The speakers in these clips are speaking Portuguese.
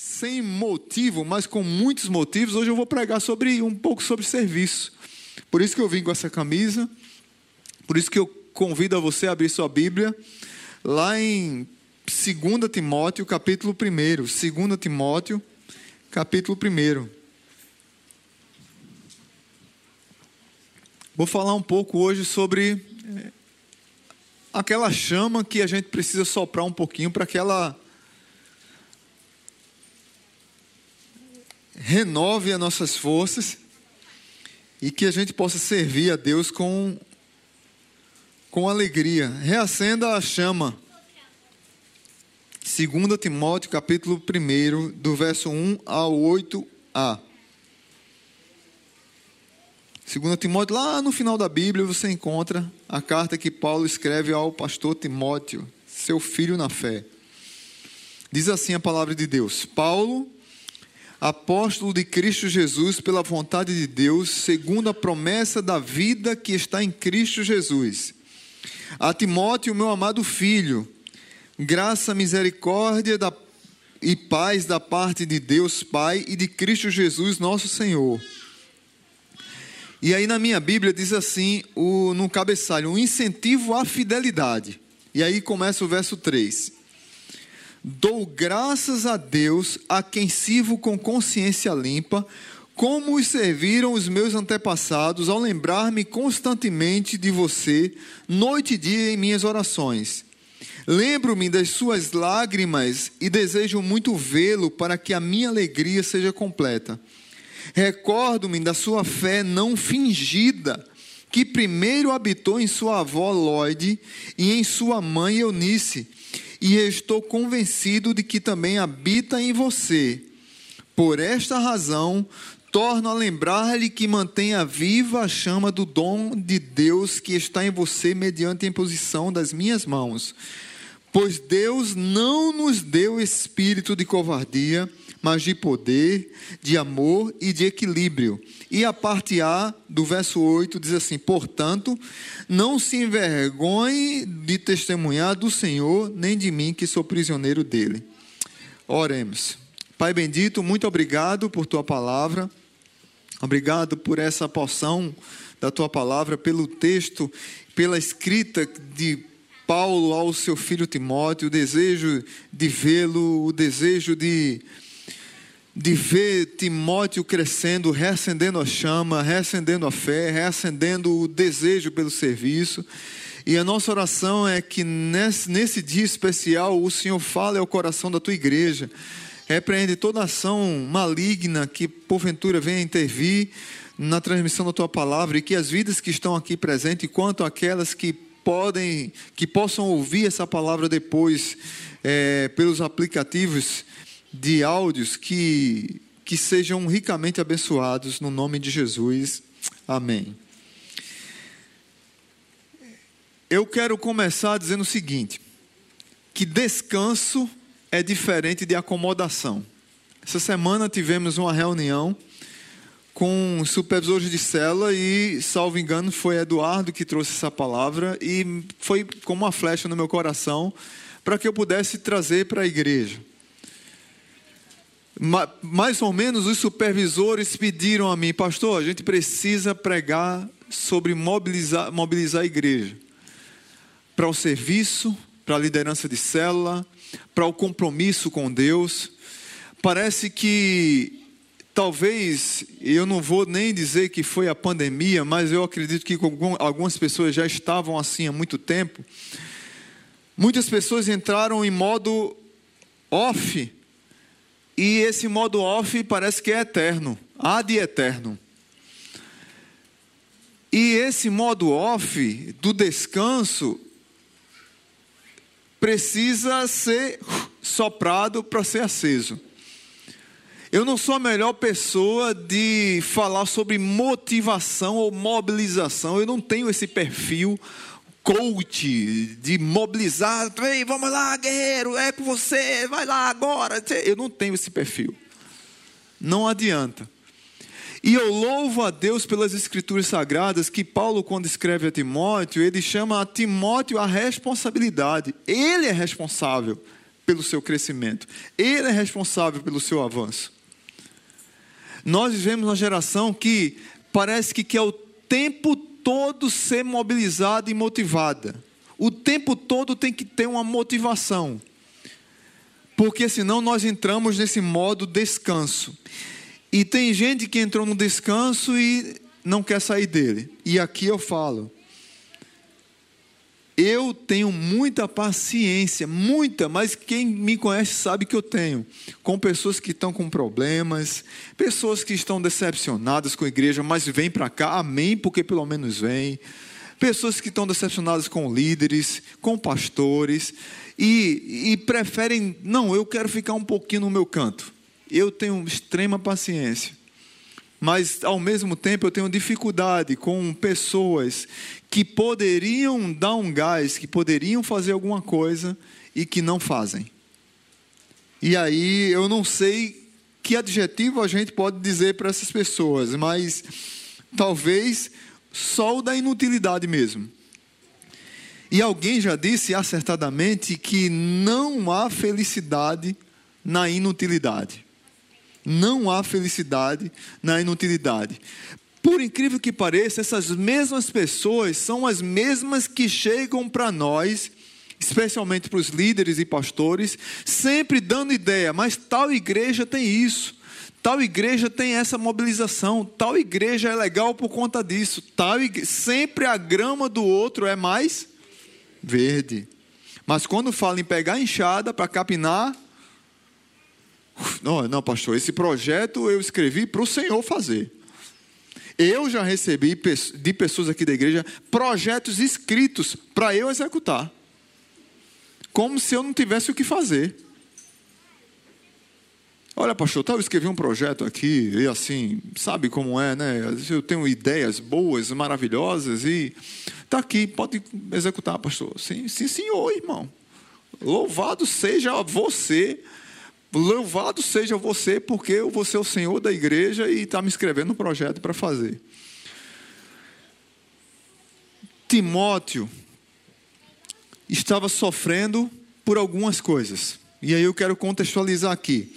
sem motivo, mas com muitos motivos, hoje eu vou pregar sobre um pouco sobre serviço. Por isso que eu vim com essa camisa. Por isso que eu convido a você a abrir sua Bíblia lá em 2 Timóteo, capítulo 1. 2 Timóteo, capítulo 1. Vou falar um pouco hoje sobre eh, aquela chama que a gente precisa soprar um pouquinho para que ela renove as nossas forças e que a gente possa servir a Deus com, com alegria. Reacenda a chama. 2 Timóteo, capítulo 1, do verso 1 ao 8a. 2 Timóteo, lá no final da Bíblia, você encontra a carta que Paulo escreve ao pastor Timóteo, seu filho na fé. Diz assim a palavra de Deus: Paulo, apóstolo de Cristo Jesus, pela vontade de Deus, segundo a promessa da vida que está em Cristo Jesus. A Timóteo, meu amado filho, graça, misericórdia da, e paz da parte de Deus Pai e de Cristo Jesus, nosso Senhor. E aí na minha Bíblia diz assim, o, no cabeçalho, um incentivo à fidelidade. E aí começa o verso 3. Dou graças a Deus a quem sirvo com consciência limpa, como os serviram os meus antepassados ao lembrar-me constantemente de você, noite e dia em minhas orações. Lembro-me das suas lágrimas e desejo muito vê-lo para que a minha alegria seja completa. Recordo-me da sua fé não fingida, que primeiro habitou em sua avó Lloyd e em sua mãe Eunice, e estou convencido de que também habita em você. Por esta razão, torno a lembrar-lhe que mantenha viva a chama do dom de Deus que está em você mediante a imposição das minhas mãos. Pois Deus não nos deu espírito de covardia, mas de poder, de amor e de equilíbrio. E a parte A do verso 8 diz assim: Portanto, não se envergonhe de testemunhar do Senhor, nem de mim, que sou prisioneiro dele. Oremos. Pai bendito, muito obrigado por tua palavra. Obrigado por essa porção da tua palavra, pelo texto, pela escrita de Paulo ao seu filho Timóteo, o desejo de vê-lo, o desejo de de ver Timóteo crescendo, reacendendo a chama, reacendendo a fé, reacendendo o desejo pelo serviço. E a nossa oração é que nesse, nesse dia especial o Senhor fale ao coração da tua igreja, repreende toda ação maligna que porventura venha intervir na transmissão da tua palavra e que as vidas que estão aqui presentes, quanto aquelas que podem, que possam ouvir essa palavra depois é, pelos aplicativos, de áudios que, que sejam ricamente abençoados no nome de Jesus. Amém. Eu quero começar dizendo o seguinte: que descanso é diferente de acomodação. Essa semana tivemos uma reunião com supervisores de cela e, salvo engano, foi Eduardo que trouxe essa palavra e foi como uma flecha no meu coração para que eu pudesse trazer para a igreja mais ou menos os supervisores pediram a mim, pastor, a gente precisa pregar sobre mobilizar, mobilizar a igreja para o serviço, para a liderança de célula, para o compromisso com Deus. Parece que talvez, eu não vou nem dizer que foi a pandemia, mas eu acredito que algumas pessoas já estavam assim há muito tempo. Muitas pessoas entraram em modo off e esse modo off parece que é eterno, há de eterno. E esse modo off do descanso precisa ser soprado para ser aceso. Eu não sou a melhor pessoa de falar sobre motivação ou mobilização, eu não tenho esse perfil coach, de mobilizar, Ei, vamos lá, guerreiro, é por você, vai lá agora. Eu não tenho esse perfil. Não adianta. E eu louvo a Deus pelas escrituras sagradas que Paulo, quando escreve a Timóteo, ele chama a Timóteo a responsabilidade. Ele é responsável pelo seu crescimento. Ele é responsável pelo seu avanço. Nós vivemos uma geração que parece que quer o tempo todo ser mobilizada e motivada. O tempo todo tem que ter uma motivação. Porque senão nós entramos nesse modo descanso. E tem gente que entrou no descanso e não quer sair dele. E aqui eu falo, eu tenho muita paciência, muita, mas quem me conhece sabe que eu tenho, com pessoas que estão com problemas, pessoas que estão decepcionadas com a igreja, mas vêm para cá, amém, porque pelo menos vêm. Pessoas que estão decepcionadas com líderes, com pastores, e, e preferem, não, eu quero ficar um pouquinho no meu canto. Eu tenho extrema paciência mas ao mesmo tempo eu tenho dificuldade com pessoas que poderiam dar um gás, que poderiam fazer alguma coisa e que não fazem. E aí eu não sei que adjetivo a gente pode dizer para essas pessoas, mas talvez só o da inutilidade mesmo. E alguém já disse acertadamente que não há felicidade na inutilidade. Não há felicidade na inutilidade. Por incrível que pareça, essas mesmas pessoas são as mesmas que chegam para nós, especialmente para os líderes e pastores, sempre dando ideia, mas tal igreja tem isso, tal igreja tem essa mobilização, tal igreja é legal por conta disso, tal sempre a grama do outro é mais verde. Mas quando fala em pegar enxada para capinar, não, não, pastor, esse projeto eu escrevi para o Senhor fazer. Eu já recebi de pessoas aqui da igreja projetos escritos para eu executar. Como se eu não tivesse o que fazer. Olha, pastor, eu escrevi um projeto aqui, e assim, sabe como é, né? Eu tenho ideias boas, maravilhosas, e está aqui, pode executar, pastor. Sim, sim, senhor, irmão. Louvado seja você Louvado seja você, porque eu vou ser o Senhor da igreja e está me escrevendo um projeto para fazer. Timóteo estava sofrendo por algumas coisas. E aí eu quero contextualizar aqui.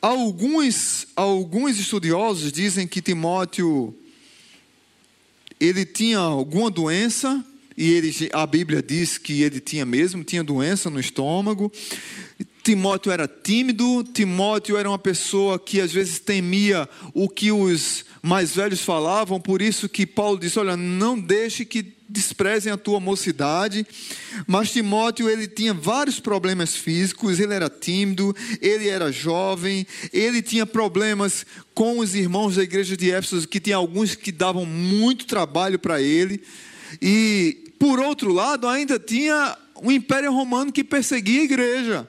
Alguns, alguns estudiosos dizem que Timóteo ele tinha alguma doença e ele, a Bíblia diz que ele tinha mesmo, tinha doença no estômago. Timóteo era tímido, Timóteo era uma pessoa que às vezes temia o que os mais velhos falavam, por isso que Paulo disse: Olha, não deixe que desprezem a tua mocidade. Mas Timóteo, ele tinha vários problemas físicos, ele era tímido, ele era jovem, ele tinha problemas com os irmãos da igreja de Éfeso, que tinha alguns que davam muito trabalho para ele. E, por outro lado, ainda tinha o Império Romano que perseguia a igreja.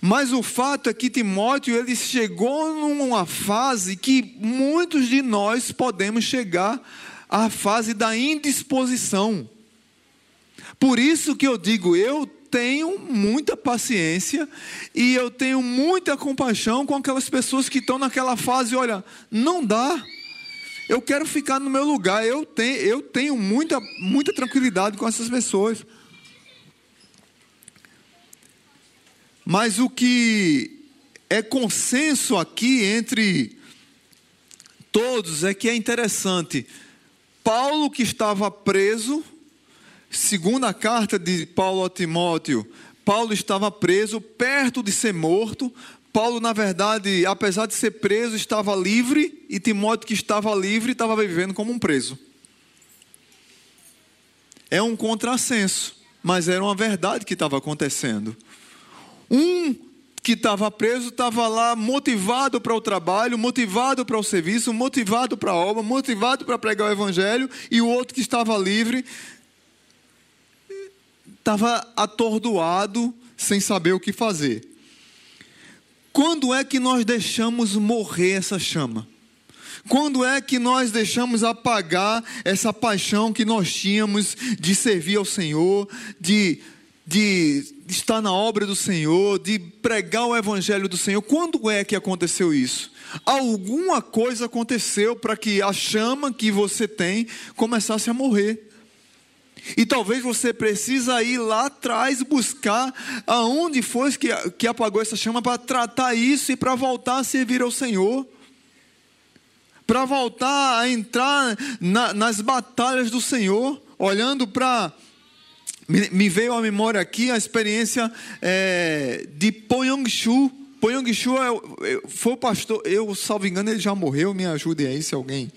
Mas o fato é que Timóteo ele chegou numa fase que muitos de nós podemos chegar à fase da indisposição. Por isso que eu digo, eu tenho muita paciência e eu tenho muita compaixão com aquelas pessoas que estão naquela fase, olha, não dá. Eu quero ficar no meu lugar. Eu tenho, eu tenho muita, muita tranquilidade com essas pessoas. Mas o que é consenso aqui entre todos é que é interessante. Paulo, que estava preso, segundo a carta de Paulo a Timóteo, Paulo estava preso, perto de ser morto. Paulo, na verdade, apesar de ser preso, estava livre, e Timóteo, que estava livre, estava vivendo como um preso. É um contrassenso, mas era uma verdade que estava acontecendo. Um que estava preso estava lá motivado para o trabalho, motivado para o serviço, motivado para a obra, motivado para pregar o evangelho, e o outro que estava livre estava atordoado, sem saber o que fazer. Quando é que nós deixamos morrer essa chama? Quando é que nós deixamos apagar essa paixão que nós tínhamos de servir ao Senhor, de de estar na obra do Senhor, de pregar o evangelho do Senhor. Quando é que aconteceu isso? Alguma coisa aconteceu para que a chama que você tem começasse a morrer. E talvez você precisa ir lá atrás buscar aonde foi que, que apagou essa chama para tratar isso e para voltar a servir ao Senhor. Para voltar a entrar na, nas batalhas do Senhor, olhando para. Me, veio à memória aqui a experiência é, de Po Yong-shu. Po Yong-shu é, é, foi o pastor, eu, salvo engano, ele já morreu, me ajudem aí se alguém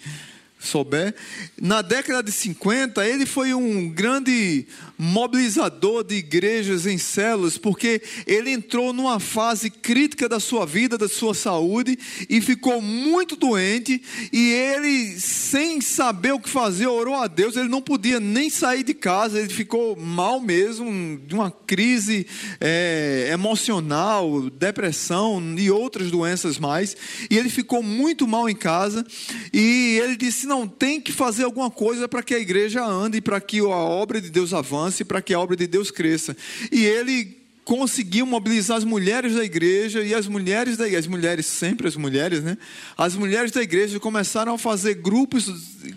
souber. Na década de 50, ele foi um grande mobilizador de igrejas em células, porque ele entrou numa fase crítica da sua vida, da sua saúde, e ficou muito doente, e ele, sem saber o que fazer, orou a Deus, ele não podia nem sair de casa, ele ficou mal mesmo, de uma crise é, emocional, depressão e outras doenças mais, e ele ficou muito mal em casa, e ele disse, não, tem que fazer alguma coisa para que a igreja ande, para que a obra de Deus avance, para que a obra de Deus cresça. E ele conseguiu mobilizar as mulheres da igreja e as mulheres da as mulheres sempre as mulheres, né? As mulheres da igreja começaram a fazer grupos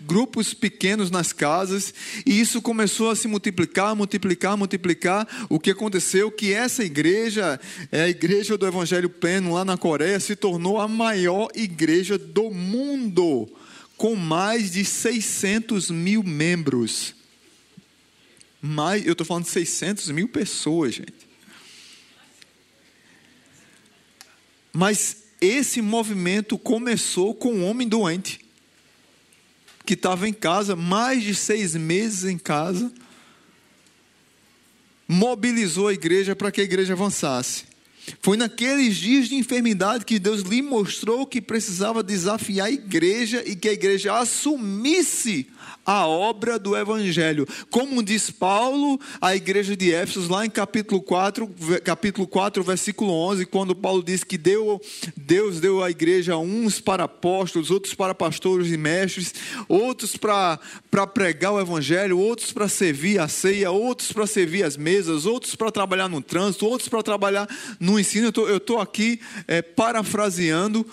grupos pequenos nas casas e isso começou a se multiplicar, multiplicar, multiplicar. O que aconteceu que essa igreja, é a igreja do Evangelho Pleno lá na Coreia, se tornou a maior igreja do mundo com mais de 600 mil membros. Mais, eu estou falando de 600 mil pessoas, gente. Mas esse movimento começou com um homem doente, que estava em casa, mais de seis meses em casa, mobilizou a igreja para que a igreja avançasse. Foi naqueles dias de enfermidade que Deus lhe mostrou que precisava desafiar a igreja e que a igreja assumisse a obra do Evangelho. Como diz Paulo à igreja de Éfeso, lá em capítulo 4, capítulo 4, versículo 11, quando Paulo diz que deu, Deus deu à igreja uns para apóstolos, outros para pastores e mestres, outros para, para pregar o Evangelho, outros para servir a ceia, outros para servir as mesas, outros para trabalhar no trânsito, outros para trabalhar no ensino. Eu estou aqui é, parafraseando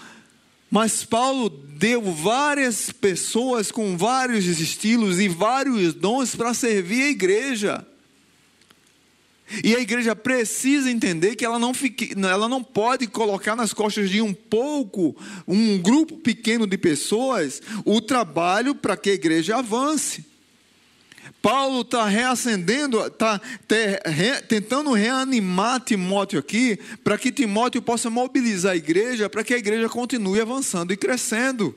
mas Paulo deu várias pessoas com vários estilos e vários dons para servir a igreja. E a igreja precisa entender que ela não, fique, ela não pode colocar nas costas de um pouco, um grupo pequeno de pessoas, o trabalho para que a igreja avance. Paulo está reacendendo, está tentando reanimar Timóteo aqui, para que Timóteo possa mobilizar a igreja, para que a igreja continue avançando e crescendo.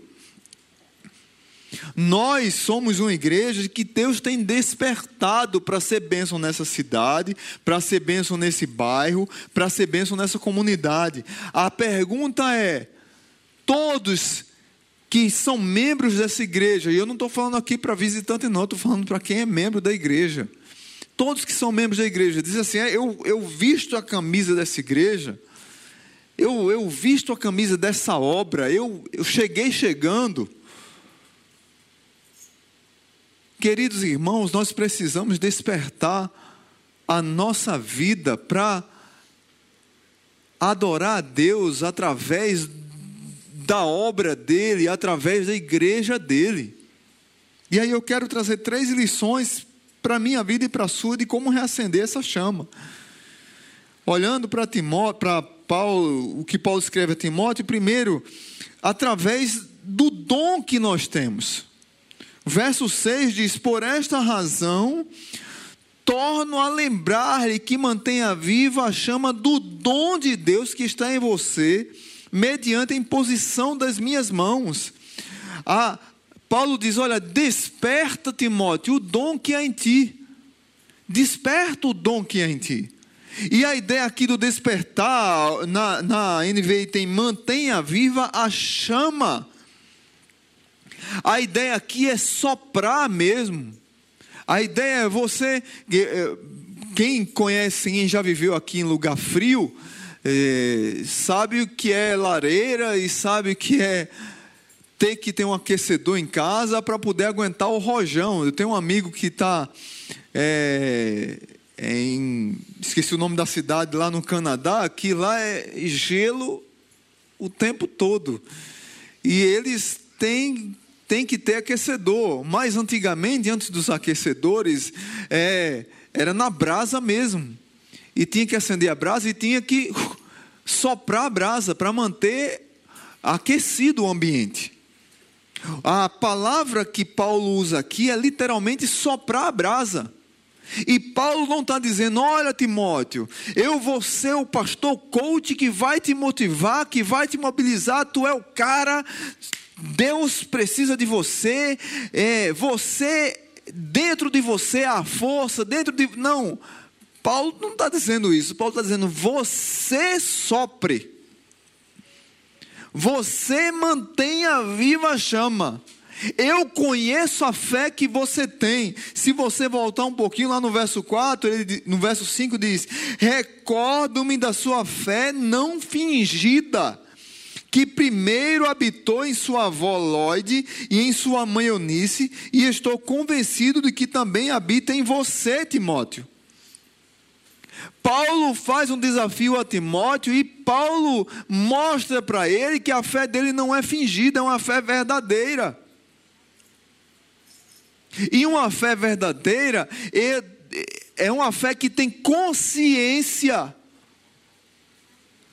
Nós somos uma igreja que Deus tem despertado para ser bênção nessa cidade, para ser bênção nesse bairro, para ser bênção nessa comunidade. A pergunta é: todos que são membros dessa igreja, e eu não estou falando aqui para visitante, não, estou falando para quem é membro da igreja. Todos que são membros da igreja, dizem assim: é, eu, eu visto a camisa dessa igreja, eu, eu visto a camisa dessa obra, eu, eu cheguei chegando. Queridos irmãos, nós precisamos despertar a nossa vida para adorar a Deus através da obra dele, através da igreja dele. E aí eu quero trazer três lições para a minha vida e para a sua de como reacender essa chama. Olhando para Timóteo, para Paulo, o que Paulo escreve a Timóteo, primeiro, através do dom que nós temos. Verso 6 diz: Por esta razão, torno a lembrar-lhe que mantenha viva a chama do dom de Deus que está em você mediante a imposição das minhas mãos. Ah, Paulo diz: Olha, desperta, Timóteo, o dom que há em ti. Desperta o dom que há em ti. E a ideia aqui do despertar, na, na NVI tem mantenha viva a chama. A ideia aqui é soprar mesmo. A ideia é você. Eh, quem conhece, quem já viveu aqui em lugar frio, é, sabe o que é lareira e sabe o que é ter que ter um aquecedor em casa para poder aguentar o rojão. Eu tenho um amigo que está é, em. Esqueci o nome da cidade lá no Canadá, que lá é gelo o tempo todo. E eles têm tem que ter aquecedor. Mas antigamente, antes dos aquecedores, é, era na brasa mesmo. E tinha que acender a brasa e tinha que soprar a brasa para manter aquecido o ambiente. A palavra que Paulo usa aqui é literalmente soprar a brasa. E Paulo não está dizendo: olha, Timóteo, eu vou ser o pastor coach que vai te motivar, que vai te mobilizar, tu é o cara, Deus precisa de você, é, você, dentro de você há força, dentro de. Não, Paulo não está dizendo isso, Paulo está dizendo: você sopre, você mantenha viva a chama. Eu conheço a fé que você tem. Se você voltar um pouquinho lá no verso 4, ele, no verso 5 diz: Recordo-me da sua fé não fingida, que primeiro habitou em sua avó Lloyd e em sua mãe Eunice, e estou convencido de que também habita em você, Timóteo. Paulo faz um desafio a Timóteo e Paulo mostra para ele que a fé dele não é fingida, é uma fé verdadeira. E uma fé verdadeira é, é uma fé que tem consciência.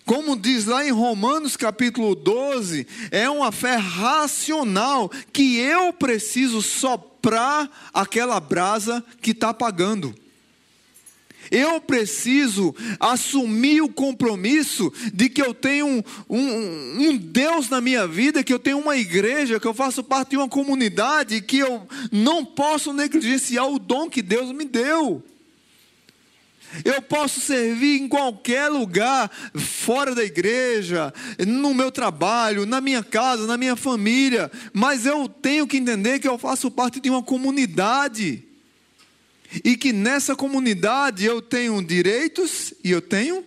Como diz lá em Romanos capítulo 12, é uma fé racional que eu preciso soprar aquela brasa que está apagando. Eu preciso assumir o compromisso de que eu tenho um, um, um, Deus na minha vida, que eu tenho uma igreja, que eu faço parte de uma comunidade, que eu não posso negligenciar o dom que Deus me deu. Eu posso servir em qualquer lugar, fora da igreja, no meu trabalho, na minha casa, na minha família, mas eu tenho que entender que eu faço parte de uma comunidade e que nessa comunidade eu tenho direitos e eu tenho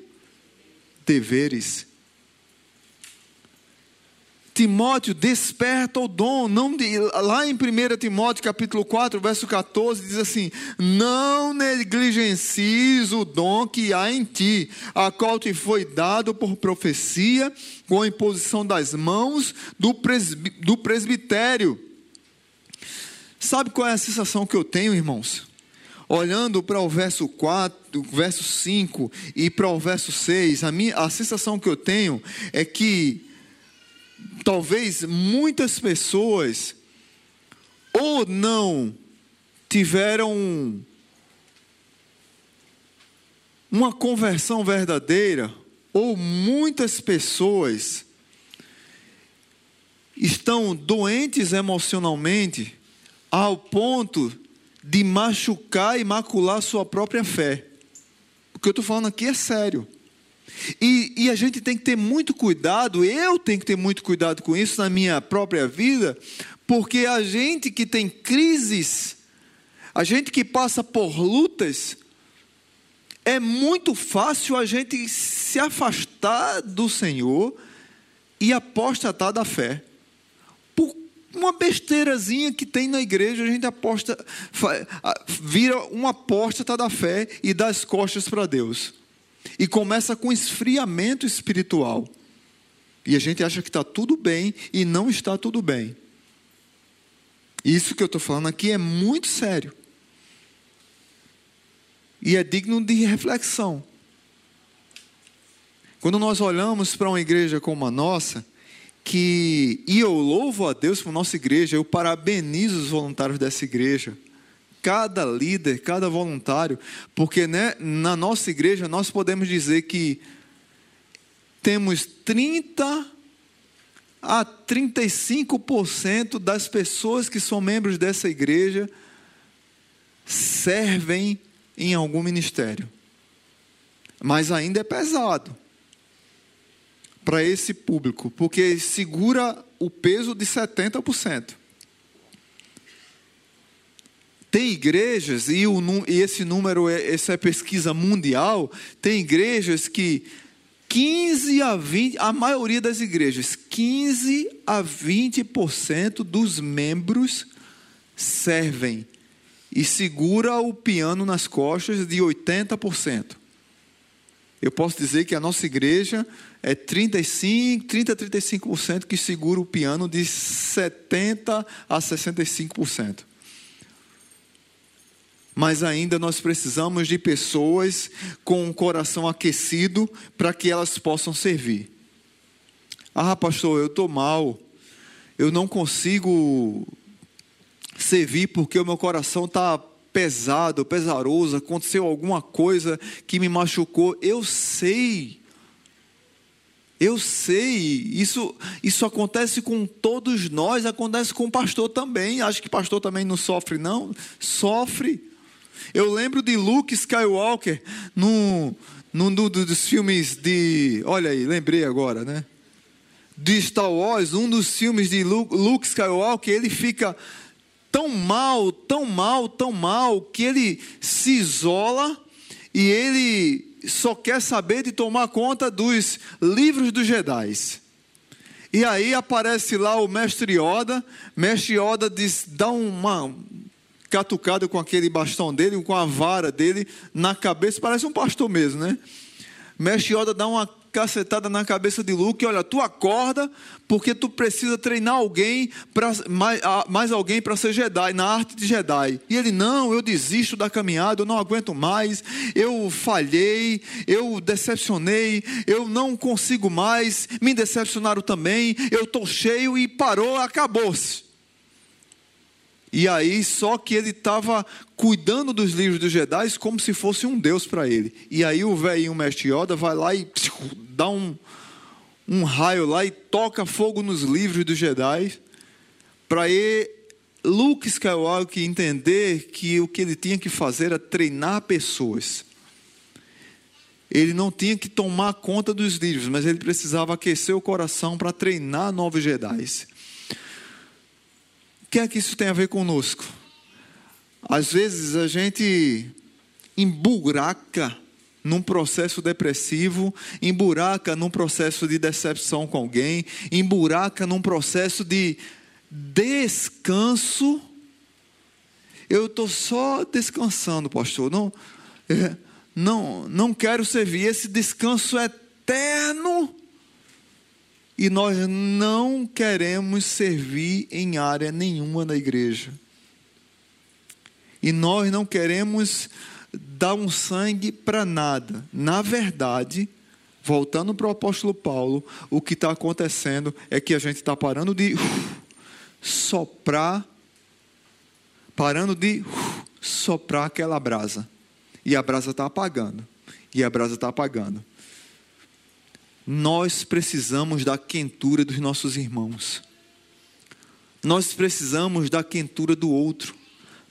deveres. Timóteo desperta o dom, não lá em 1 Timóteo capítulo 4, verso 14, diz assim: Não negligencies o dom que há em ti, a qual te foi dado por profecia, com a imposição das mãos do, presb, do presbitério. Sabe qual é a sensação que eu tenho, irmãos? Olhando para o verso 4, verso 5 e para o verso 6, a, minha, a sensação que eu tenho é que talvez muitas pessoas ou não tiveram uma conversão verdadeira, ou muitas pessoas estão doentes emocionalmente ao ponto de machucar e macular sua própria fé. O que eu estou falando aqui é sério. E, e, a gente tem que ter muito cuidado, eu tenho que ter muito cuidado com isso na minha própria vida, porque a gente que tem crises, a gente que passa por lutas, é muito fácil a gente se afastar do Senhor e apostatar da fé uma besteirazinha que tem na igreja, a gente aposta, vira uma apóstata da fé e dá as costas para Deus. E começa com esfriamento espiritual. E a gente acha que está tudo bem e não está tudo bem. Isso que eu estou falando aqui é muito sério. E é digno de reflexão. Quando nós olhamos para uma igreja como a nossa, que, e eu louvo a Deus por nossa igreja, eu parabenizo os voluntários dessa igreja, cada líder, cada voluntário, porque né, na nossa igreja nós podemos dizer que temos 30 a 35% das pessoas que são membros dessa igreja servem em algum ministério. Mas ainda é pesado para esse público, porque segura o peso de 70%. Tem igrejas, e, o, e esse número, é, essa é pesquisa mundial, tem igrejas que 15 a 20, a maioria das igrejas, 15 a 20% dos membros servem e segura o piano nas costas de 80%. Eu posso dizer que a nossa igreja é 35, 30 a 35% que segura o piano de 70 a 65%. Mas ainda nós precisamos de pessoas com um coração aquecido para que elas possam servir. Ah, pastor, eu estou mal. Eu não consigo servir porque o meu coração está pesado, pesaroso, aconteceu alguma coisa que me machucou. Eu sei. Eu sei, isso, isso acontece com todos nós, acontece com o pastor também. Acho que pastor também não sofre, não? Sofre. Eu lembro de Luke Skywalker num, num dos filmes de. Olha aí, lembrei agora, né? De Star Wars, um dos filmes de Luke Skywalker, ele fica tão mal, tão mal, tão mal, que ele se isola e ele só quer saber de tomar conta dos livros dos Jedi. E aí aparece lá o mestre Yoda, mestre Yoda diz, dá uma catucada com aquele bastão dele, com a vara dele na cabeça, parece um pastor mesmo, né? Mestre Yoda dá uma cacetada na cabeça de Luke, olha, tu acorda porque tu precisa treinar alguém para mais, mais alguém para ser Jedi, na arte de Jedi. E ele não, eu desisto da caminhada, eu não aguento mais, eu falhei, eu decepcionei, eu não consigo mais, me decepcionaram também, eu estou cheio e parou, acabou-se. E aí, só que ele estava cuidando dos livros dos Jedi como se fosse um Deus para ele. E aí o velhinho mestre Yoda vai lá e dá um, um raio lá e toca fogo nos livros dos Jedi para Luke Skywalker entender que o que ele tinha que fazer era treinar pessoas. Ele não tinha que tomar conta dos livros, mas ele precisava aquecer o coração para treinar novos Jedi. O que é que isso tem a ver conosco? Às vezes a gente emburaca num processo depressivo, emburaca num processo de decepção com alguém, emburaca num processo de descanso. Eu estou só descansando, pastor. Não, é, não, não quero servir. Esse descanso eterno e nós não queremos servir em área nenhuma da igreja. E nós não queremos dar um sangue para nada. Na verdade, voltando para o apóstolo Paulo, o que está acontecendo é que a gente está parando de soprar, parando de soprar aquela brasa. E a brasa está apagando. E a brasa está apagando. Nós precisamos da quentura dos nossos irmãos. Nós precisamos da quentura do outro.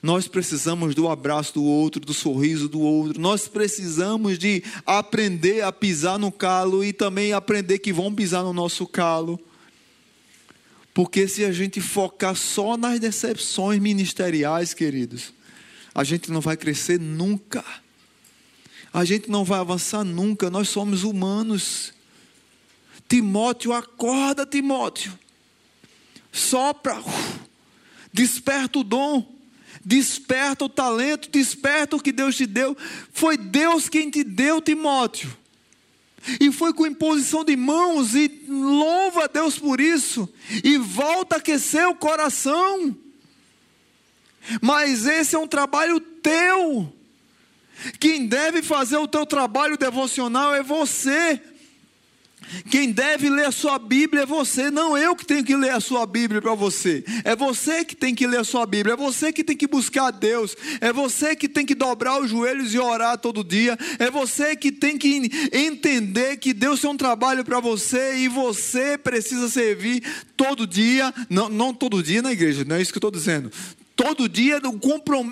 Nós precisamos do abraço do outro, do sorriso do outro. Nós precisamos de aprender a pisar no calo e também aprender que vão pisar no nosso calo. Porque se a gente focar só nas decepções ministeriais, queridos, a gente não vai crescer nunca. A gente não vai avançar nunca. Nós somos humanos. Timóteo, acorda, Timóteo. Sopra, desperta o dom, desperta o talento, desperta o que Deus te deu. Foi Deus quem te deu, Timóteo. E foi com imposição de mãos, e louva a Deus por isso, e volta a aquecer o coração. Mas esse é um trabalho teu. Quem deve fazer o teu trabalho devocional é você. Quem deve ler a sua Bíblia é você, não eu que tenho que ler a sua Bíblia para você. É você que tem que ler a sua Bíblia, é você que tem que buscar a Deus, é você que tem que dobrar os joelhos e orar todo dia, é você que tem que entender que Deus tem um trabalho para você e você precisa servir todo dia, não, não todo dia na igreja, não é isso que eu estou dizendo. Todo dia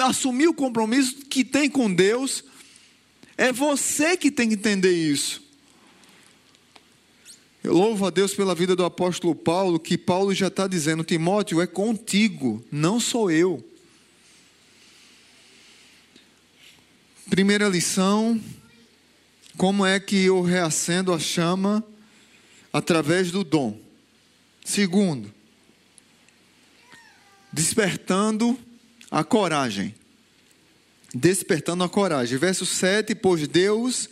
assumir o compromisso que tem com Deus, é você que tem que entender isso. Eu louvo a Deus pela vida do apóstolo Paulo, que Paulo já está dizendo: Timóteo, é contigo, não sou eu. Primeira lição: como é que eu reacendo a chama através do dom? Segundo, despertando a coragem. Despertando a coragem. Verso 7: Pois Deus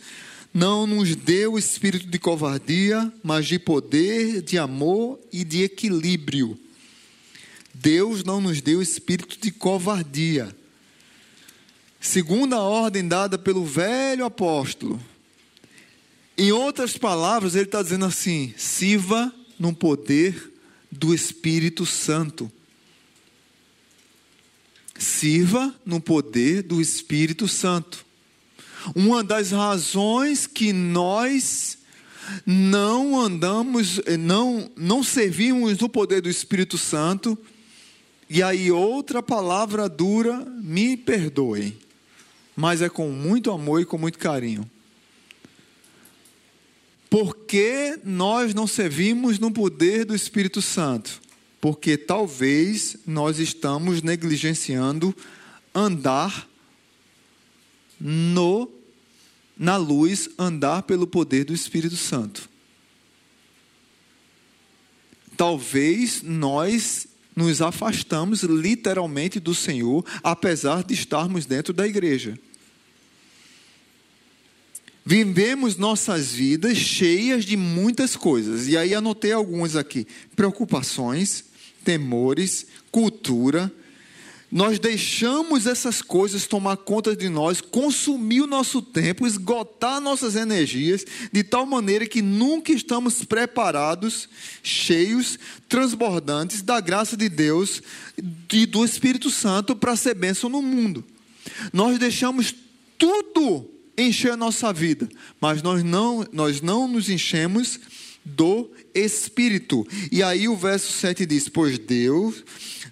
não nos deu espírito de covardia, mas de poder, de amor e de equilíbrio. Deus não nos deu espírito de covardia. Segunda ordem dada pelo velho apóstolo. Em outras palavras, ele está dizendo assim: sirva no poder do Espírito Santo. Sirva no poder do Espírito Santo. Uma das razões que nós não andamos, não, não servimos no poder do Espírito Santo, e aí outra palavra dura, me perdoem, mas é com muito amor e com muito carinho. Por que nós não servimos no poder do Espírito Santo? Porque talvez nós estamos negligenciando andar no na luz, andar pelo poder do Espírito Santo. Talvez nós nos afastamos literalmente do Senhor, apesar de estarmos dentro da igreja. Vivemos nossas vidas cheias de muitas coisas, e aí anotei algumas aqui: preocupações, temores, cultura, nós deixamos essas coisas tomar conta de nós, consumir o nosso tempo, esgotar nossas energias, de tal maneira que nunca estamos preparados, cheios, transbordantes da graça de Deus e do Espírito Santo para ser bênção no mundo. Nós deixamos tudo encher a nossa vida, mas nós não, nós não nos enchemos do Espírito. E aí o verso 7 diz: Pois Deus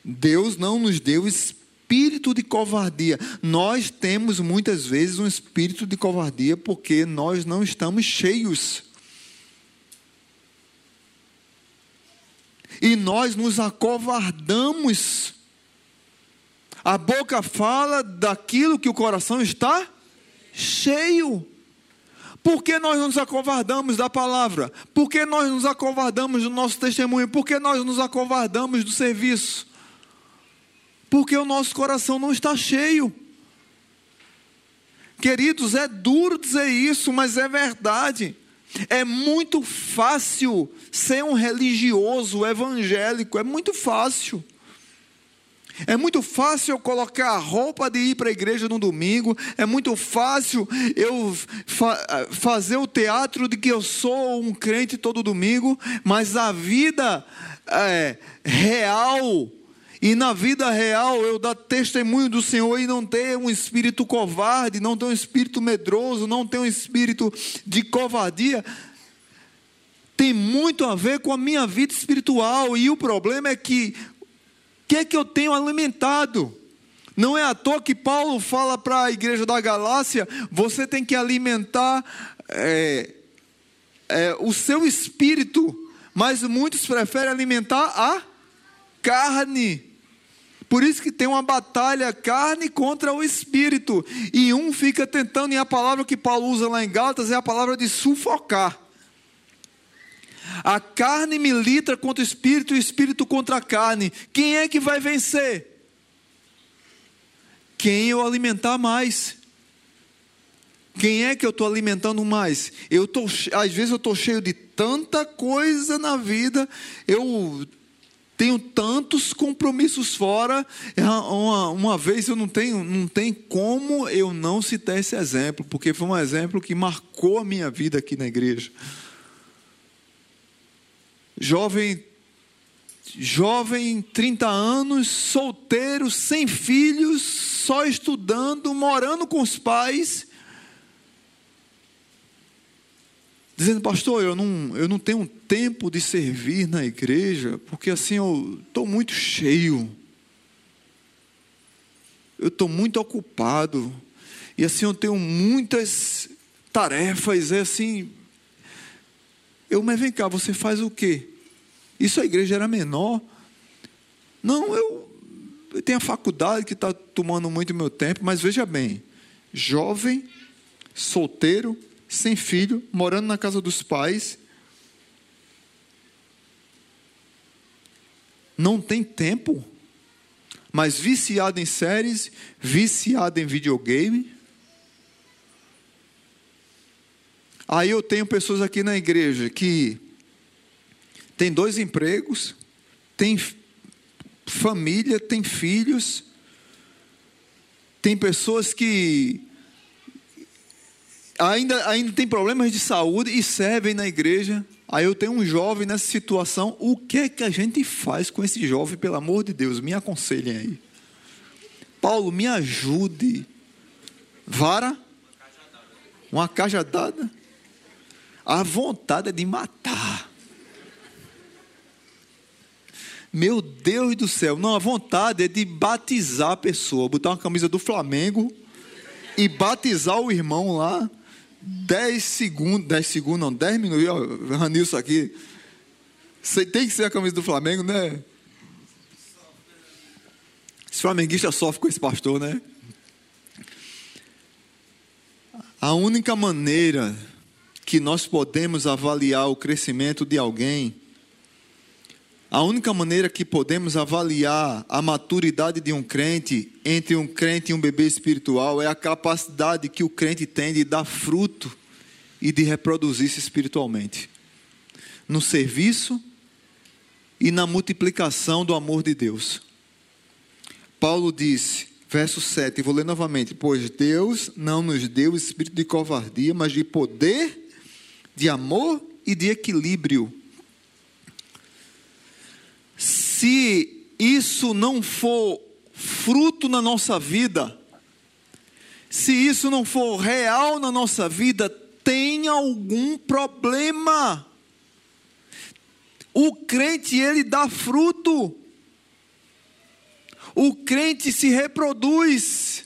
Deus não nos deu espírito de covardia. Nós temos muitas vezes um espírito de covardia porque nós não estamos cheios. E nós nos acovardamos. A boca fala daquilo que o coração está cheio. Por que nós nos acovardamos da palavra? Por que nós nos acovardamos do nosso testemunho? Por que nós nos acovardamos do serviço? porque o nosso coração não está cheio. Queridos, é duro dizer isso, mas é verdade. É muito fácil ser um religioso evangélico, é muito fácil. É muito fácil eu colocar a roupa de ir para a igreja no domingo, é muito fácil eu fa fazer o teatro de que eu sou um crente todo domingo, mas a vida é, real e na vida real eu dar testemunho do Senhor e não ter um espírito covarde, não ter um espírito medroso, não ter um espírito de covardia, tem muito a ver com a minha vida espiritual. E o problema é que que que eu tenho alimentado? Não é à toa que Paulo fala para a igreja da Galácia: você tem que alimentar é, é, o seu espírito, mas muitos preferem alimentar a carne. Por isso que tem uma batalha carne contra o espírito. E um fica tentando, e a palavra que Paulo usa lá em Gálatas é a palavra de sufocar. A carne milita contra o espírito e o espírito contra a carne. Quem é que vai vencer? Quem eu alimentar mais. Quem é que eu estou alimentando mais? Eu tô, às vezes eu estou cheio de tanta coisa na vida, eu tenho tantos compromissos fora. É uma, uma vez eu não tenho, não tem como eu não citar esse exemplo, porque foi um exemplo que marcou a minha vida aqui na igreja. Jovem, jovem, 30 anos, solteiro, sem filhos, só estudando, morando com os pais dizendo, pastor, eu não, eu não tenho tempo de servir na igreja, porque assim eu estou muito cheio, eu estou muito ocupado, e assim eu tenho muitas tarefas, é assim. Eu, mas vem cá, você faz o quê? Isso a igreja era menor. Não, eu, eu tenho a faculdade que está tomando muito meu tempo, mas veja bem, jovem, solteiro, sem filho, morando na casa dos pais, não tem tempo, mas viciado em séries, viciado em videogame. Aí eu tenho pessoas aqui na igreja que tem dois empregos, tem família, tem filhos, tem pessoas que ainda, ainda tem problemas de saúde e servem na igreja. Aí eu tenho um jovem nessa situação. O que é que a gente faz com esse jovem, pelo amor de Deus? Me aconselhem aí. Paulo, me ajude. Vara? Uma cajadada? A vontade é de matar. Meu Deus do céu, não, a vontade é de batizar a pessoa, botar uma camisa do Flamengo e batizar o irmão lá 10 segundos, 10 segundos, não, 10 minutos, ó, Ranilson aqui. Você tem que ser a camisa do Flamengo, né? Esse flamenguista sofre com esse pastor, né? A única maneira que nós podemos avaliar o crescimento de alguém, a única maneira que podemos avaliar a maturidade de um crente entre um crente e um bebê espiritual é a capacidade que o crente tem de dar fruto e de reproduzir-se espiritualmente. No serviço e na multiplicação do amor de Deus. Paulo disse, verso 7, vou ler novamente: Pois Deus não nos deu espírito de covardia, mas de poder, de amor e de equilíbrio. Se isso não for fruto na nossa vida, se isso não for real na nossa vida, tem algum problema. O crente, ele dá fruto. O crente se reproduz.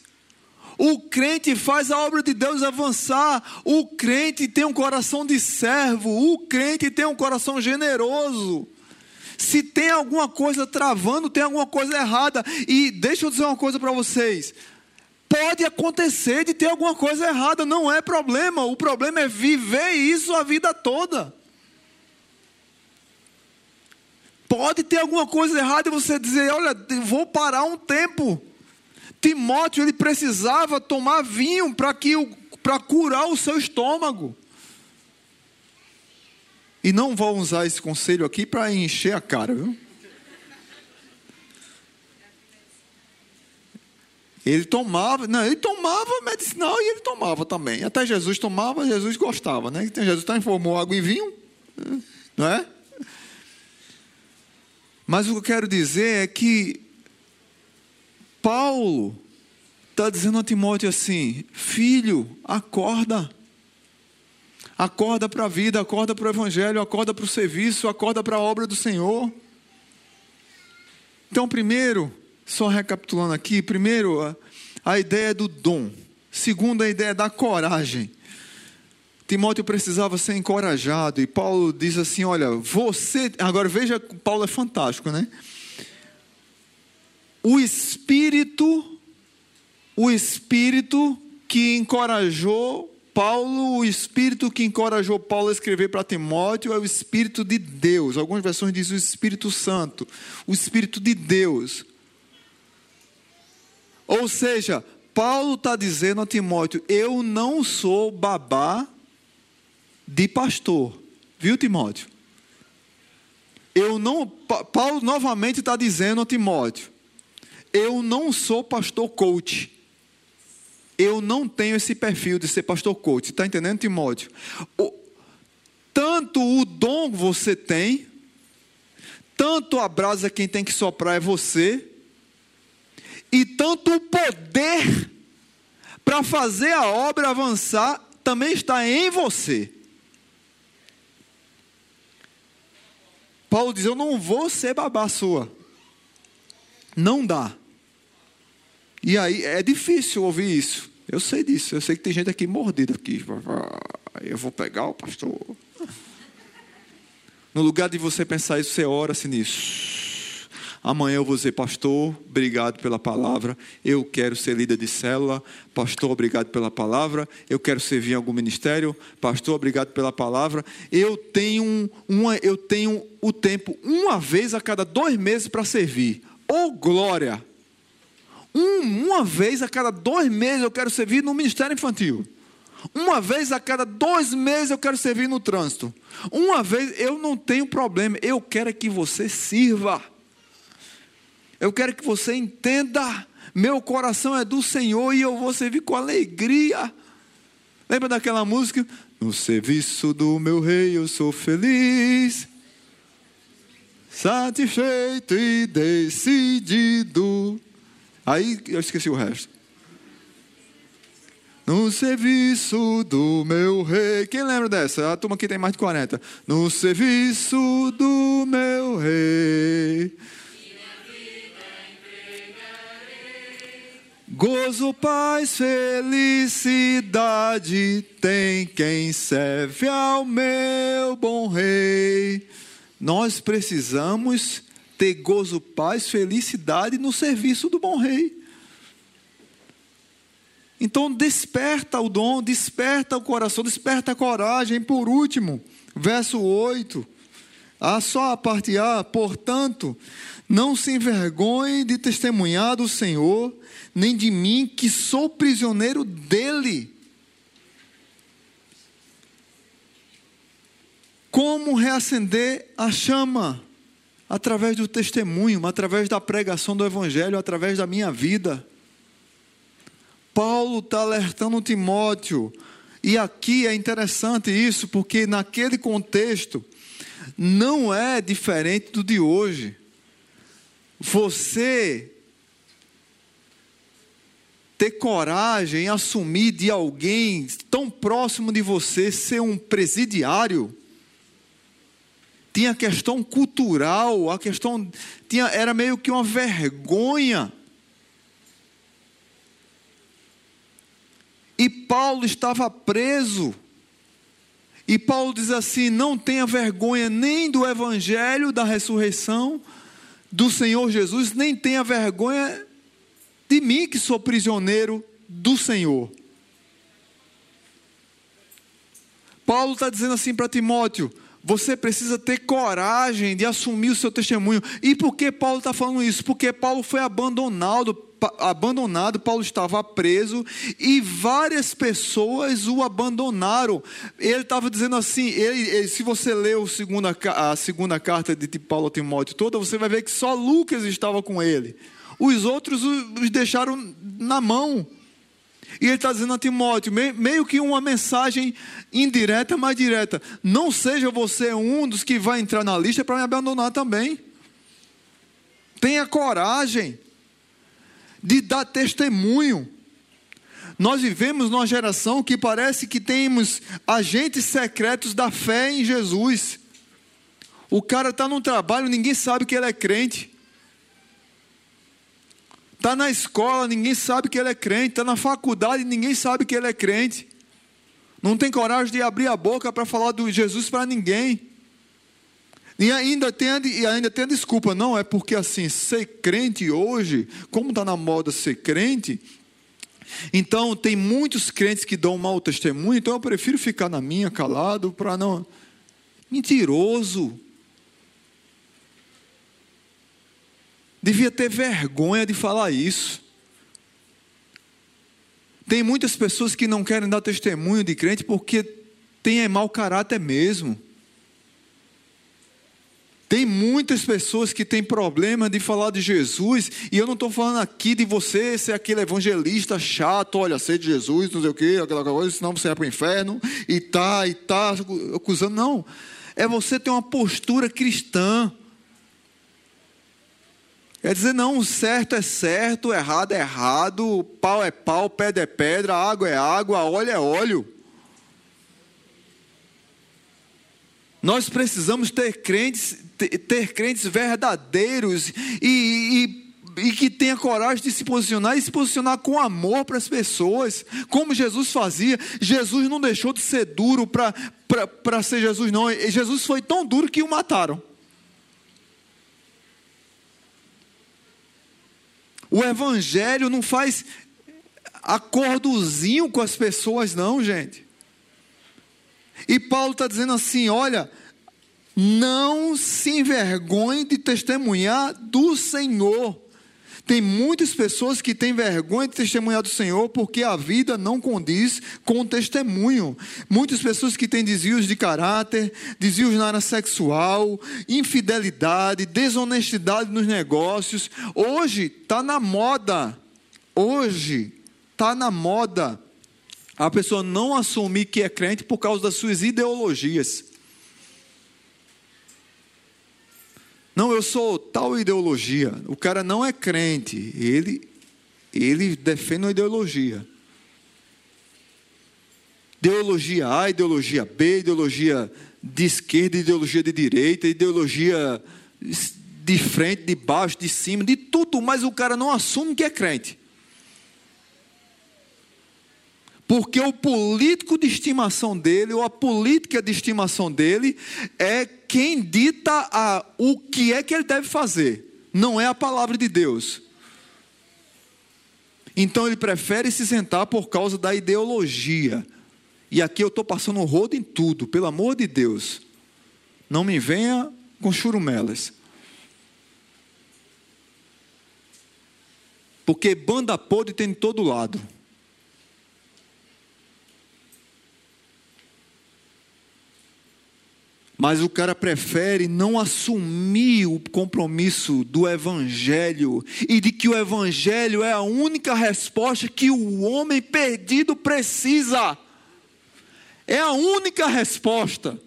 O crente faz a obra de Deus avançar. O crente tem um coração de servo. O crente tem um coração generoso. Se tem alguma coisa travando, tem alguma coisa errada. E deixa eu dizer uma coisa para vocês. Pode acontecer de ter alguma coisa errada, não é problema. O problema é viver isso a vida toda. Pode ter alguma coisa errada e você dizer: Olha, vou parar um tempo. Timóteo ele precisava tomar vinho para que para curar o seu estômago. E não vou usar esse conselho aqui para encher a cara, viu? Ele tomava, não, ele tomava medicinal e ele tomava também. Até Jesus tomava, Jesus gostava, né? Então Jesus transformou água em vinho, não é? Mas o que eu quero dizer é que Paulo está dizendo a Timóteo assim: filho, acorda. Acorda para a vida, acorda para o Evangelho, acorda para o serviço, acorda para a obra do Senhor. Então, primeiro, só recapitulando aqui, primeiro, a, a ideia do dom. Segundo, a ideia da coragem. Timóteo precisava ser encorajado, e Paulo diz assim: Olha, você. Agora veja, Paulo é fantástico, né? O Espírito, o Espírito que encorajou Paulo, o Espírito que encorajou Paulo a escrever para Timóteo é o Espírito de Deus. Algumas versões dizem o Espírito Santo, o Espírito de Deus. Ou seja, Paulo está dizendo a Timóteo: Eu não sou babá de pastor. Viu, Timóteo? Eu não. Paulo novamente está dizendo a Timóteo: Eu não sou pastor coach. Eu não tenho esse perfil de ser pastor coach. Está entendendo, Timóteo? O, tanto o dom você tem, tanto a brasa quem tem que soprar é você, e tanto o poder para fazer a obra avançar também está em você. Paulo diz: Eu não vou ser babá sua. Não dá. E aí é difícil ouvir isso. Eu sei disso. Eu sei que tem gente aqui mordida aqui. Eu vou pegar o pastor. No lugar de você pensar isso, você ora assim nisso. Amanhã eu vou dizer, pastor, obrigado pela palavra. Eu quero ser líder de célula. Pastor, obrigado pela palavra. Eu quero servir em algum ministério. Pastor, obrigado pela palavra. Eu tenho, uma, eu tenho o tempo uma vez a cada dois meses para servir. Oh, glória! Um, uma vez a cada dois meses eu quero servir no ministério infantil. Uma vez a cada dois meses eu quero servir no trânsito. Uma vez eu não tenho problema. Eu quero que você sirva. Eu quero que você entenda. Meu coração é do Senhor e eu vou servir com alegria. Lembra daquela música? No serviço do meu rei eu sou feliz, satisfeito e decidido. Aí eu esqueci o resto. No serviço do meu rei. Quem lembra dessa? A turma aqui tem mais de 40. No serviço do meu rei. Gozo, paz, felicidade tem quem serve ao meu bom rei. Nós precisamos ter gozo, paz, felicidade no serviço do bom rei. Então desperta o dom, desperta o coração, desperta a coragem. Por último, verso 8. Ah, só a parte A, portanto, não se envergonhe de testemunhar do Senhor, nem de mim, que sou prisioneiro dele. Como reacender a chama? Através do testemunho, através da pregação do Evangelho, através da minha vida. Paulo está alertando Timóteo, e aqui é interessante isso, porque naquele contexto não é diferente do de hoje. Você ter coragem em assumir de alguém tão próximo de você ser um presidiário. Tinha a questão cultural, a questão tinha era meio que uma vergonha. E Paulo estava preso. E Paulo diz assim: não tenha vergonha nem do evangelho da ressurreição do Senhor Jesus, nem tenha vergonha de mim que sou prisioneiro do Senhor. Paulo está dizendo assim para Timóteo: você precisa ter coragem de assumir o seu testemunho. E por que Paulo está falando isso? Porque Paulo foi abandonado, abandonado, Paulo estava preso e várias pessoas o abandonaram. Ele estava dizendo assim: ele, ele, se você ler a segunda, a segunda carta de Paulo a Timóteo toda, você vai ver que só Lucas estava com ele. Os outros os deixaram na mão. E ele está dizendo a Timóteo, meio que uma mensagem indireta, mas direta: não seja você um dos que vai entrar na lista para me abandonar também. Tenha coragem de dar testemunho. Nós vivemos numa geração que parece que temos agentes secretos da fé em Jesus. O cara está no trabalho, ninguém sabe que ele é crente. Está na escola, ninguém sabe que ele é crente. Está na faculdade, ninguém sabe que ele é crente. Não tem coragem de abrir a boca para falar do Jesus para ninguém. E ainda tem, e ainda tem a desculpa, não, é porque assim, ser crente hoje, como está na moda ser crente, então tem muitos crentes que dão mau testemunho, então eu prefiro ficar na minha calado para não. Mentiroso. Devia ter vergonha de falar isso. Tem muitas pessoas que não querem dar testemunho de crente porque tem mau caráter mesmo. Tem muitas pessoas que têm problema de falar de Jesus, e eu não estou falando aqui de você ser aquele evangelista chato, olha, ser de Jesus, não sei o quê, aquela coisa, senão você vai para o inferno, e tá, e tá, acusando. Não. É você ter uma postura cristã. Quer dizer, não, certo é certo, errado é errado, pau é pau, pedra é pedra, água é água, óleo é óleo. Nós precisamos ter crentes, ter, crentes verdadeiros e, e, e que tenha coragem de se posicionar e se posicionar com amor para as pessoas, como Jesus fazia. Jesus não deixou de ser duro para ser Jesus, não. Jesus foi tão duro que o mataram. O evangelho não faz acordozinho com as pessoas, não, gente. E Paulo está dizendo assim: olha, não se envergonhe de testemunhar do Senhor. Tem muitas pessoas que têm vergonha de testemunhar do Senhor porque a vida não condiz com o testemunho. Muitas pessoas que têm desvios de caráter, desvios na área sexual, infidelidade, desonestidade nos negócios. Hoje está na moda. Hoje está na moda a pessoa não assumir que é crente por causa das suas ideologias. Não, eu sou tal ideologia. O cara não é crente, ele ele defende uma ideologia. Ideologia A, ideologia B, ideologia de esquerda, ideologia de direita, ideologia de frente, de baixo, de cima, de tudo, mas o cara não assume que é crente. Porque o político de estimação dele, ou a política de estimação dele, é quem dita a, o que é que ele deve fazer, não é a palavra de Deus. Então ele prefere se sentar por causa da ideologia. E aqui eu estou passando rodo em tudo, pelo amor de Deus. Não me venha com churumelas. Porque banda podre tem de todo lado. Mas o cara prefere não assumir o compromisso do Evangelho e de que o Evangelho é a única resposta que o homem perdido precisa. É a única resposta.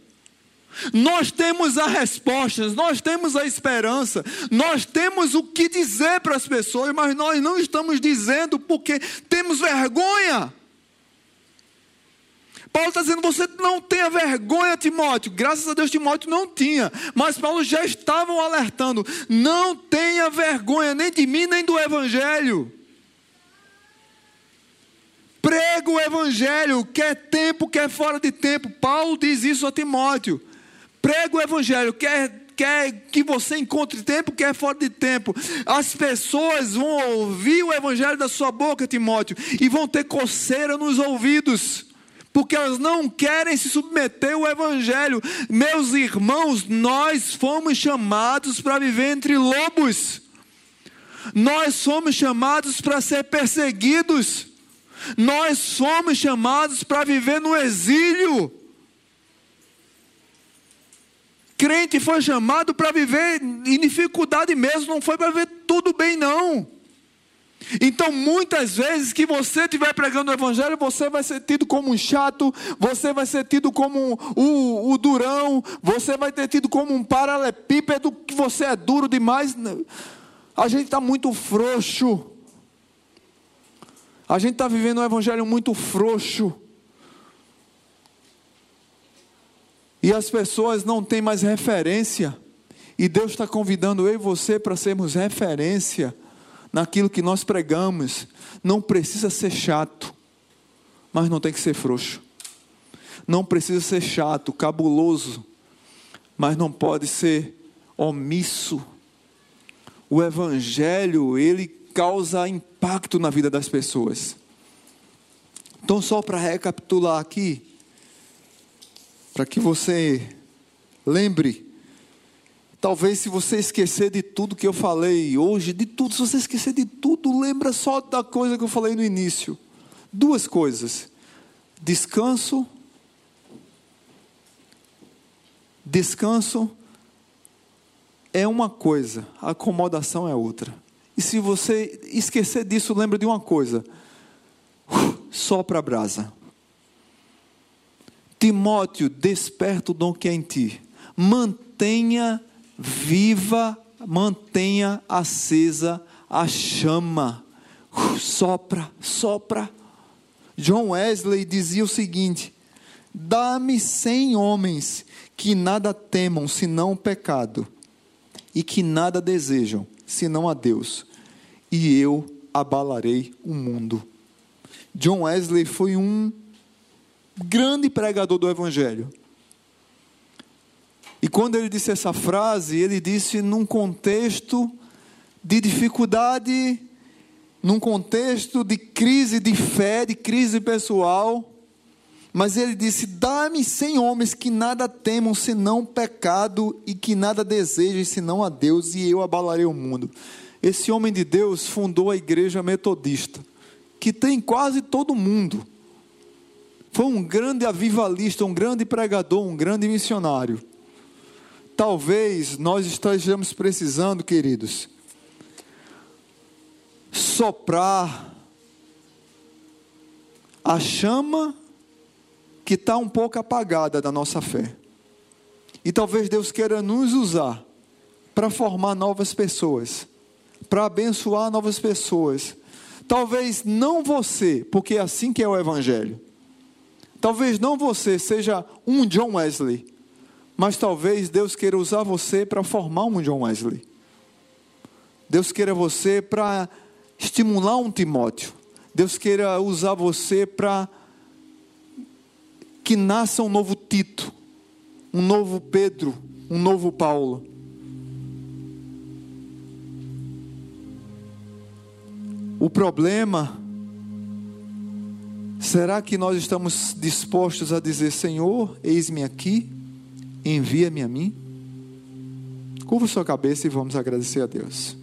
Nós temos a resposta, nós temos a esperança, nós temos o que dizer para as pessoas, mas nós não estamos dizendo porque temos vergonha. Paulo está dizendo: você não tenha vergonha, Timóteo. Graças a Deus, Timóteo não tinha. Mas Paulo já estava alertando: não tenha vergonha nem de mim, nem do Evangelho. Prega o Evangelho, quer tempo, quer fora de tempo. Paulo diz isso a Timóteo. Prega o Evangelho, quer quer que você encontre tempo, quer fora de tempo. As pessoas vão ouvir o evangelho da sua boca, Timóteo, e vão ter coceira nos ouvidos porque elas não querem se submeter ao Evangelho. Meus irmãos, nós fomos chamados para viver entre lobos, nós fomos chamados para ser perseguidos, nós fomos chamados para viver no exílio. Crente foi chamado para viver em dificuldade mesmo, não foi para viver tudo bem, não. Então, muitas vezes que você estiver pregando o Evangelho, você vai ser tido como um chato, você vai ser tido como o, o durão, você vai ter tido como um paralepípedo, que você é duro demais. A gente está muito frouxo. A gente está vivendo um Evangelho muito frouxo. E as pessoas não têm mais referência. E Deus está convidando eu e você para sermos referência naquilo que nós pregamos. Não precisa ser chato, mas não tem que ser frouxo. Não precisa ser chato, cabuloso, mas não pode ser omisso. O evangelho, ele causa impacto na vida das pessoas. Então, só para recapitular aqui, para que você lembre Talvez se você esquecer de tudo que eu falei hoje, de tudo, se você esquecer de tudo, lembra só da coisa que eu falei no início. Duas coisas: descanso. Descanso é uma coisa, acomodação é outra. E se você esquecer disso, lembra de uma coisa: sopra a brasa. Timóteo, desperta o dom que é em ti. Mantenha viva, mantenha acesa a chama. Sopra, sopra. John Wesley dizia o seguinte: Dá-me cem homens que nada temam senão o pecado, e que nada desejam senão a Deus, e eu abalarei o mundo. John Wesley foi um grande pregador do Evangelho. E quando ele disse essa frase, ele disse num contexto de dificuldade, num contexto de crise de fé, de crise pessoal. Mas ele disse: Dá-me cem homens que nada temam senão pecado e que nada desejem senão a Deus, e eu abalarei o mundo. esse homem de Deus fundou a igreja metodista, que tem quase todo mundo. Foi um grande avivalista, um grande pregador, um grande missionário. Talvez nós estejamos precisando, queridos, soprar a chama que está um pouco apagada da nossa fé. E talvez Deus queira nos usar para formar novas pessoas, para abençoar novas pessoas. Talvez não você, porque é assim que é o Evangelho. Talvez não você seja um John Wesley, mas talvez Deus queira usar você para formar um John Wesley. Deus queira você para estimular um Timóteo. Deus queira usar você para que nasça um novo Tito, um novo Pedro, um novo Paulo. O problema será que nós estamos dispostos a dizer: Senhor, eis-me aqui, envia-me a mim? Curva sua cabeça e vamos agradecer a Deus.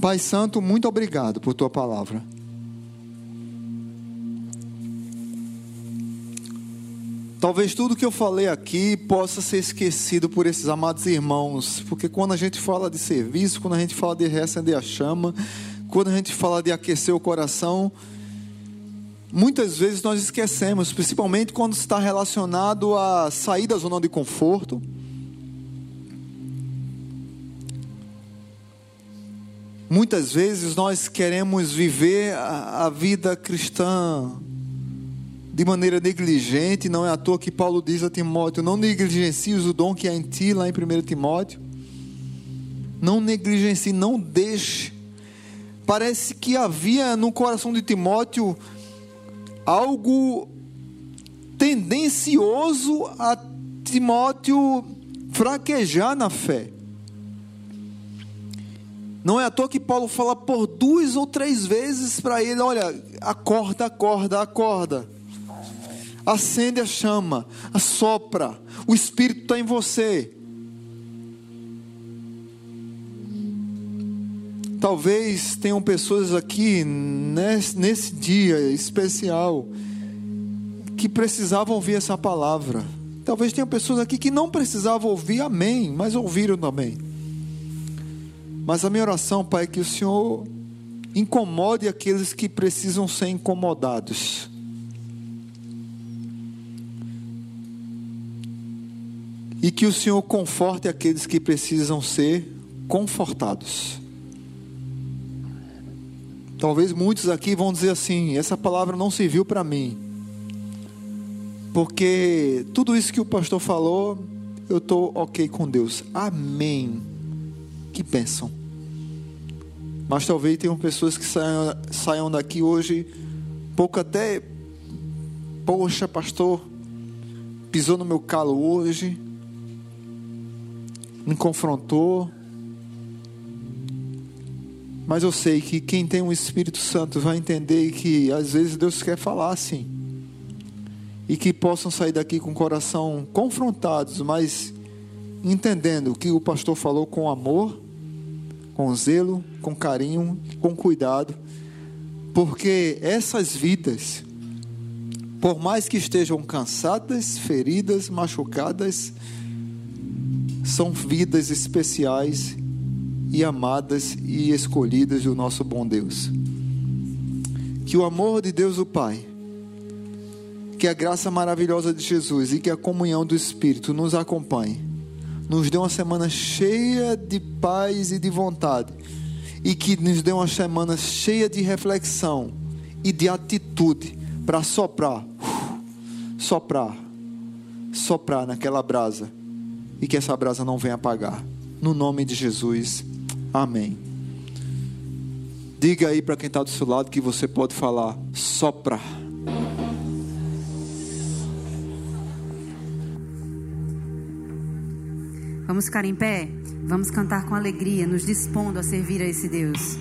Pai Santo, muito obrigado por tua palavra. Talvez tudo que eu falei aqui possa ser esquecido por esses amados irmãos, porque quando a gente fala de serviço, quando a gente fala de reacender a chama, quando a gente fala de aquecer o coração, muitas vezes nós esquecemos, principalmente quando está relacionado a sair da zona de conforto. Muitas vezes nós queremos viver a, vida cristã de maneira negligente, não é à toa que Paulo diz a Timóteo: não negligencies o dom que há em ti, lá em 1 Timóteo. Não negligencie, não deixe. Parece que havia no coração de Timóteo algo tendencioso a Timóteo fraquejar na fé. Não é à toa que Paulo fala por duas ou três vezes para ele: olha, acorda, acorda, acorda acende a chama, assopra, o Espírito está em você. Talvez tenham pessoas aqui nesse, nesse dia especial que precisavam ouvir essa palavra. Talvez tenham pessoas aqui que não precisavam ouvir, amém, mas ouviram também. Mas a minha oração, Pai, é que o Senhor incomode aqueles que precisam ser incomodados. e que o Senhor conforte aqueles que precisam ser confortados. Talvez muitos aqui vão dizer assim: essa palavra não serviu para mim, porque tudo isso que o pastor falou, eu estou ok com Deus. Amém. Que pensam. Mas talvez tenham pessoas que saiam, saiam daqui hoje, pouco até, poxa, pastor, pisou no meu calo hoje, me confrontou. Mas eu sei que quem tem o um Espírito Santo vai entender que às vezes Deus quer falar assim. E que possam sair daqui com o coração confrontados, mas entendendo que o pastor falou com amor, com zelo, com carinho, com cuidado. Porque essas vidas, por mais que estejam cansadas, feridas, machucadas, são vidas especiais e amadas e escolhidas do nosso bom Deus. Que o amor de Deus o Pai, que a graça maravilhosa de Jesus e que a comunhão do Espírito nos acompanhe, nos dê uma semana cheia de paz e de vontade, e que nos dê uma semana cheia de reflexão e de atitude para soprar, soprar, soprar naquela brasa e que essa brasa não venha apagar. No nome de Jesus, amém. Diga aí para quem está do seu lado que você pode falar, sopra. Vamos ficar em pé? Vamos cantar com alegria, nos dispondo a servir a esse Deus.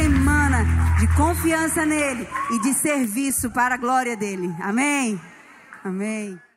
semana de confiança nele e de serviço para a glória dele. Amém? Amém.